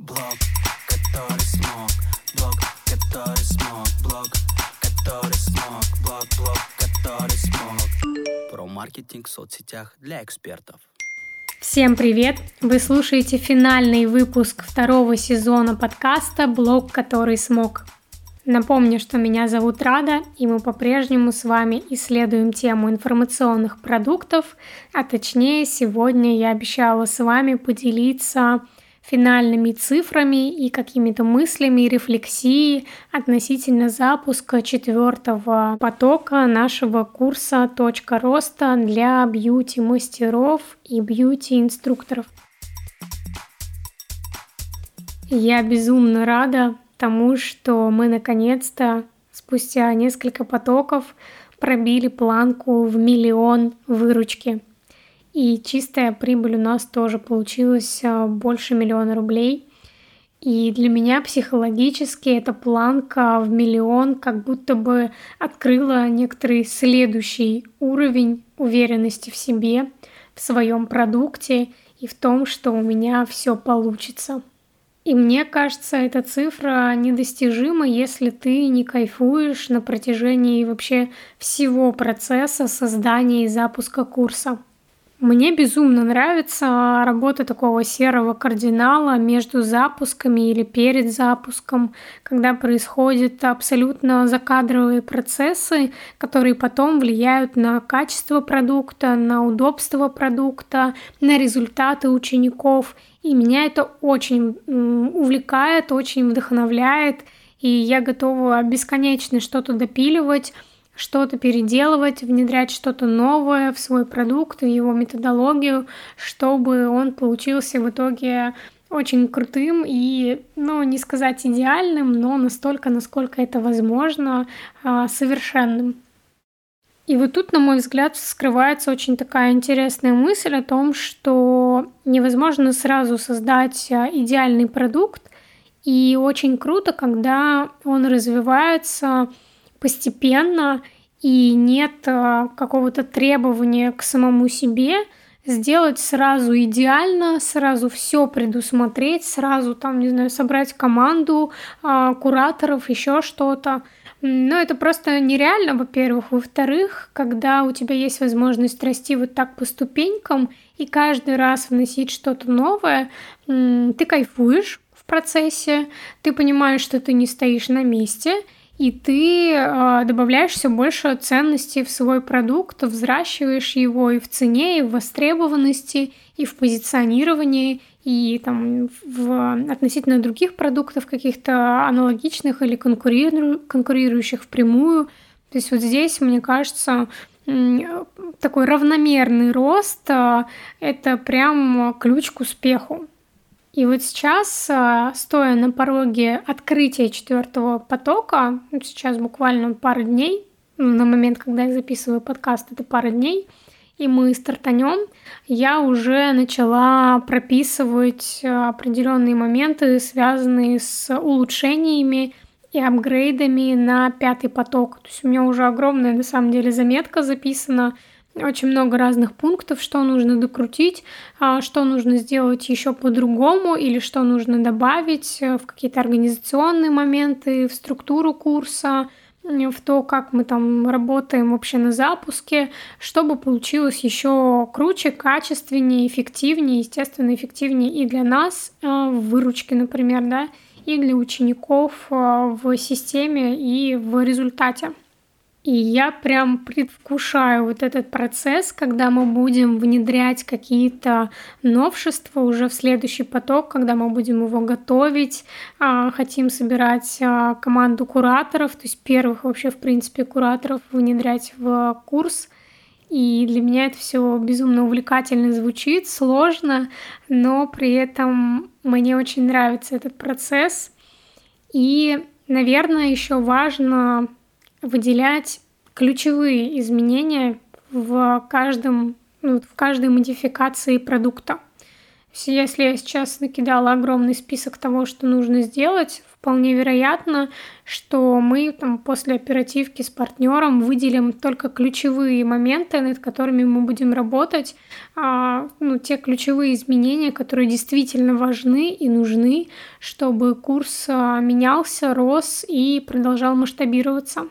Блог, который смог, блог, который смог, блог, который смог, блог, блог, который смог. Про маркетинг в соцсетях для экспертов. Всем привет! Вы слушаете финальный выпуск второго сезона подкаста «Блог, который смог». Напомню, что меня зовут Рада, и мы по-прежнему с вами исследуем тему информационных продуктов, а точнее сегодня я обещала с вами поделиться финальными цифрами и какими-то мыслями, рефлексией относительно запуска четвертого потока нашего курса «Точка роста» для бьюти-мастеров и бьюти-инструкторов. Я безумно рада тому, что мы наконец-то спустя несколько потоков пробили планку в миллион выручки – и чистая прибыль у нас тоже получилась а, больше миллиона рублей. И для меня психологически эта планка в миллион как будто бы открыла некоторый следующий уровень уверенности в себе, в своем продукте и в том, что у меня все получится. И мне кажется, эта цифра недостижима, если ты не кайфуешь на протяжении вообще всего процесса создания и запуска курса. Мне безумно нравится работа такого серого кардинала между запусками или перед запуском, когда происходят абсолютно закадровые процессы, которые потом влияют на качество продукта, на удобство продукта, на результаты учеников. И меня это очень увлекает, очень вдохновляет, и я готова бесконечно что-то допиливать что-то переделывать, внедрять что-то новое в свой продукт, в его методологию, чтобы он получился в итоге очень крутым и, ну, не сказать идеальным, но настолько, насколько это возможно, а, совершенным. И вот тут, на мой взгляд, скрывается очень такая интересная мысль о том, что невозможно сразу создать а, идеальный продукт, и очень круто, когда он развивается постепенно и нет э, какого-то требования к самому себе сделать сразу идеально, сразу все предусмотреть, сразу там, не знаю, собрать команду а, кураторов, еще что-то. Но это просто нереально, во-первых. Во-вторых, когда у тебя есть возможность расти вот так по ступенькам и каждый раз вносить что-то новое, ты кайфуешь в процессе, ты понимаешь, что ты не стоишь на месте, и ты э, добавляешь все больше ценностей в свой продукт, взращиваешь его и в цене, и в востребованности, и в позиционировании, и там в относительно других продуктов каких-то аналогичных или конкуриру, конкурирующих впрямую. То есть вот здесь, мне кажется, такой равномерный рост э, – это прям ключ к успеху. И вот сейчас, а, стоя на пороге открытия четвертого потока, сейчас буквально пара дней, ну, на момент, когда я записываю подкаст, это пара дней, и мы стартанем, я уже начала прописывать определенные моменты, связанные с улучшениями и апгрейдами на пятый поток. То есть у меня уже огромная, на самом деле, заметка записана очень много разных пунктов, что нужно докрутить, а, что нужно сделать еще по-другому или что нужно добавить э, в какие-то организационные моменты, в структуру курса, в то, как мы там работаем вообще на запуске, чтобы получилось еще круче, качественнее, эффективнее, естественно, эффективнее и для нас э, в выручке, например, да, и для учеников э, в системе и в результате. И я прям предвкушаю вот этот процесс, когда мы будем внедрять какие-то новшества уже в следующий поток, когда мы будем его готовить, а, хотим собирать а, команду кураторов, то есть первых вообще, в принципе, кураторов внедрять в курс. И для меня это все безумно увлекательно звучит, сложно, но при этом мне очень нравится этот процесс. И, наверное, еще важно выделять ключевые изменения в каждом ну, в каждой модификации продукта. Если я сейчас накидала огромный список того, что нужно сделать, вполне вероятно, что мы там после оперативки с партнером выделим только ключевые моменты, над которыми мы будем работать, а, ну, те ключевые изменения, которые действительно важны и нужны, чтобы курс а, менялся, рос и продолжал масштабироваться.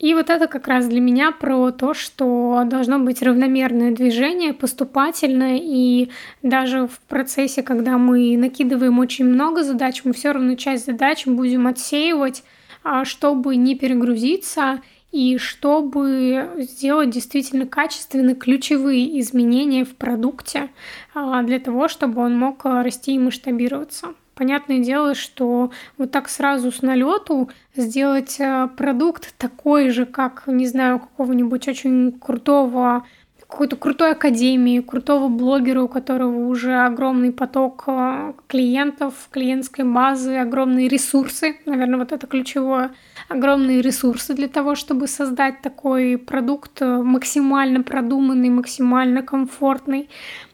И вот это как раз для меня про то, что должно быть равномерное движение, поступательное, и даже в процессе, когда мы накидываем очень много задач, мы все равно часть задач будем отсеивать, а, чтобы не перегрузиться и чтобы сделать действительно качественные ключевые изменения в продукте а, для того, чтобы он мог расти и масштабироваться. Понятное дело, что вот так сразу с налету сделать э, продукт такой же, как, не знаю, какого-нибудь очень крутого какой-то крутой академии, крутого блогера, у которого уже огромный поток э, клиентов, клиентской базы, огромные ресурсы, наверное, вот это ключевое, огромные ресурсы для того, чтобы создать такой продукт э, максимально продуманный, максимально комфортный.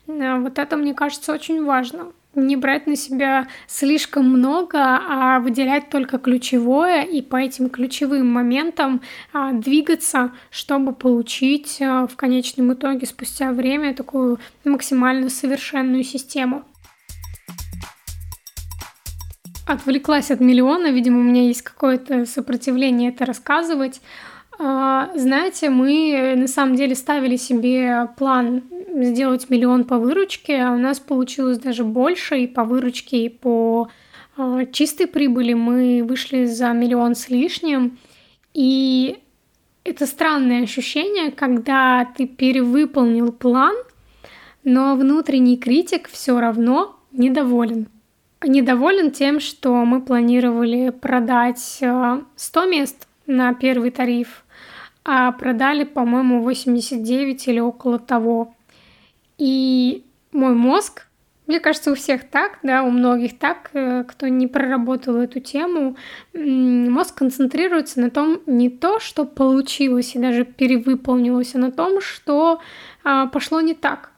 Вот это, мне кажется, очень важно не брать на себя слишком много, а выделять только ключевое и по этим ключевым моментам а, двигаться, чтобы получить а, в конечном итоге спустя время такую максимально совершенную систему. Отвлеклась от миллиона, видимо, у меня есть какое-то сопротивление это рассказывать. А, знаете, мы на самом деле ставили себе план сделать миллион по выручке, а у нас получилось даже больше и по выручке, и по а, чистой прибыли мы вышли за миллион с лишним. И это странное ощущение, когда ты перевыполнил план, но внутренний критик все равно недоволен. Недоволен тем, что мы планировали продать 100 а, мест на первый тариф, а продали, по-моему, 89 или около того. И мой мозг, мне кажется, у всех так, да, у многих так, э, кто не проработал эту тему, мозг концентрируется на том, не то, что получилось и даже перевыполнилось, а на том, что а, пошло не так.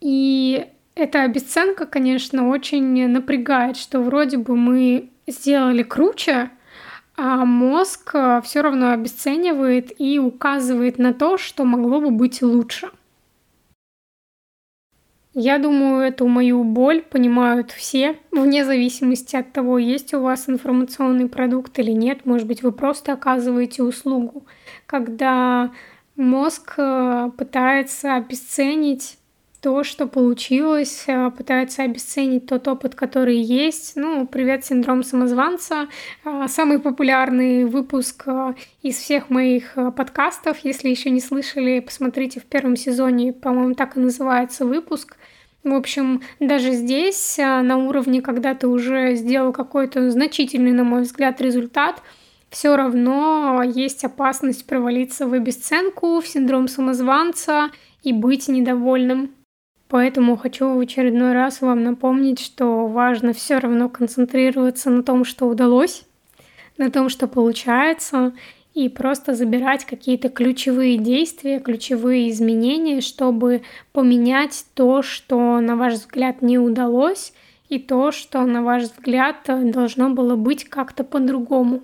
И эта обесценка, конечно, очень напрягает, что вроде бы мы сделали круче, а мозг э, все равно обесценивает и указывает на то, что могло бы быть лучше. Я думаю, эту мою боль понимают все, вне зависимости от того, есть у вас информационный продукт или нет. Может быть, вы просто оказываете услугу, когда мозг э, пытается обесценить то, что получилось, э, пытается обесценить тот опыт, который есть. Ну, привет, синдром самозванца. Э, самый популярный выпуск э, из всех моих подкастов. Если еще не слышали, посмотрите в первом сезоне, по-моему, так и называется выпуск. В общем, даже здесь, на уровне, когда ты уже сделал какой-то значительный, на мой взгляд, результат, все равно есть опасность провалиться в обесценку, в синдром самозванца и быть недовольным. Поэтому хочу в очередной раз вам напомнить, что важно все равно концентрироваться на том, что удалось, на том, что получается, и просто забирать какие-то ключевые действия, ключевые изменения, чтобы поменять то, что, на ваш взгляд, не удалось, и то, что, на ваш взгляд, должно было быть как-то по-другому.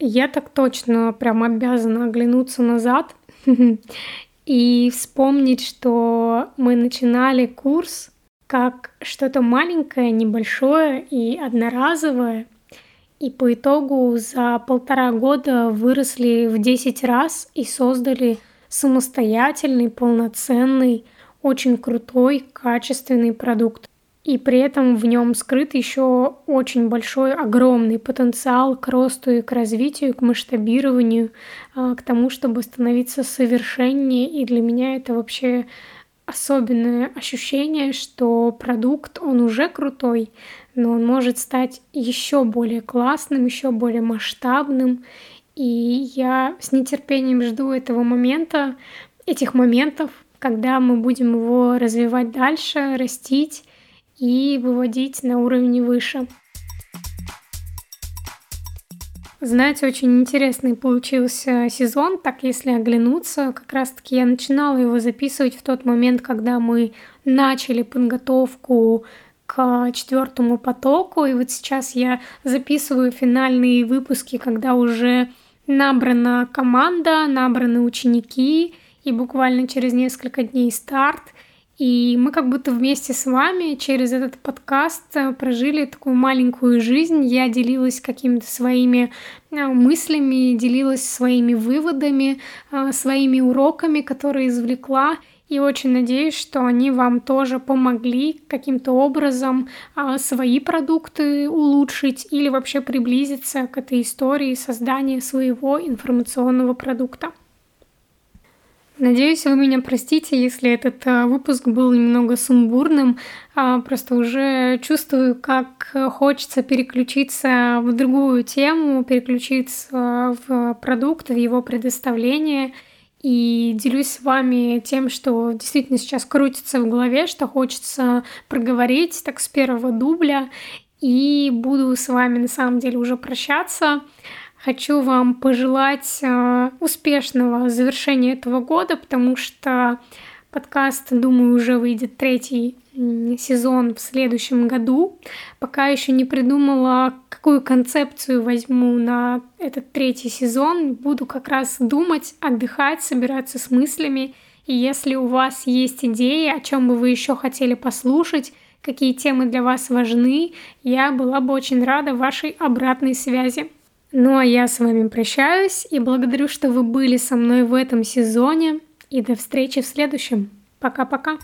Я так точно прям обязана оглянуться назад и вспомнить, что мы начинали курс как что-то маленькое, небольшое и одноразовое, и по итогу за полтора года выросли в 10 раз и создали самостоятельный, полноценный, очень крутой, качественный продукт и при этом в нем скрыт еще очень большой, огромный потенциал к росту и к развитию, к масштабированию, а, к тому, чтобы становиться совершеннее. И для меня это вообще особенное ощущение, что продукт, он уже крутой, но он может стать еще более классным, еще более масштабным. И я с нетерпением жду этого момента, этих моментов, когда мы будем его развивать дальше, растить и выводить на уровень выше. Знаете, очень интересный получился сезон, так если оглянуться, как раз-таки я начинала его записывать в тот момент, когда мы начали подготовку к четвертому потоку, и вот сейчас я записываю финальные выпуски, когда уже набрана команда, набраны ученики, и буквально через несколько дней старт — и мы как будто вместе с вами через этот подкаст э, прожили такую маленькую жизнь. Я делилась какими-то своими э, мыслями, делилась своими выводами, э, своими уроками, которые извлекла. И очень надеюсь, что они вам тоже помогли каким-то образом свои продукты улучшить или вообще приблизиться к этой истории создания своего информационного продукта. Надеюсь, вы меня простите, если этот э, выпуск был немного сумбурным. А, просто уже чувствую, как хочется переключиться в другую тему, переключиться в продукт, в его предоставление. И делюсь с вами тем, что действительно сейчас крутится в голове, что хочется проговорить так с первого дубля. И буду с вами на самом деле уже прощаться. Хочу вам пожелать э, успешного завершения этого года, потому что подкаст, думаю, уже выйдет третий сезон в следующем году. Пока еще не придумала, какую концепцию возьму на этот третий сезон. Буду как раз думать, отдыхать, собираться с мыслями. И если у вас есть идеи, о чем бы вы еще хотели послушать, какие темы для вас важны, я была бы очень рада вашей обратной связи. Ну а я с вами прощаюсь и благодарю, что вы были со мной в этом сезоне. И до встречи в следующем. Пока-пока.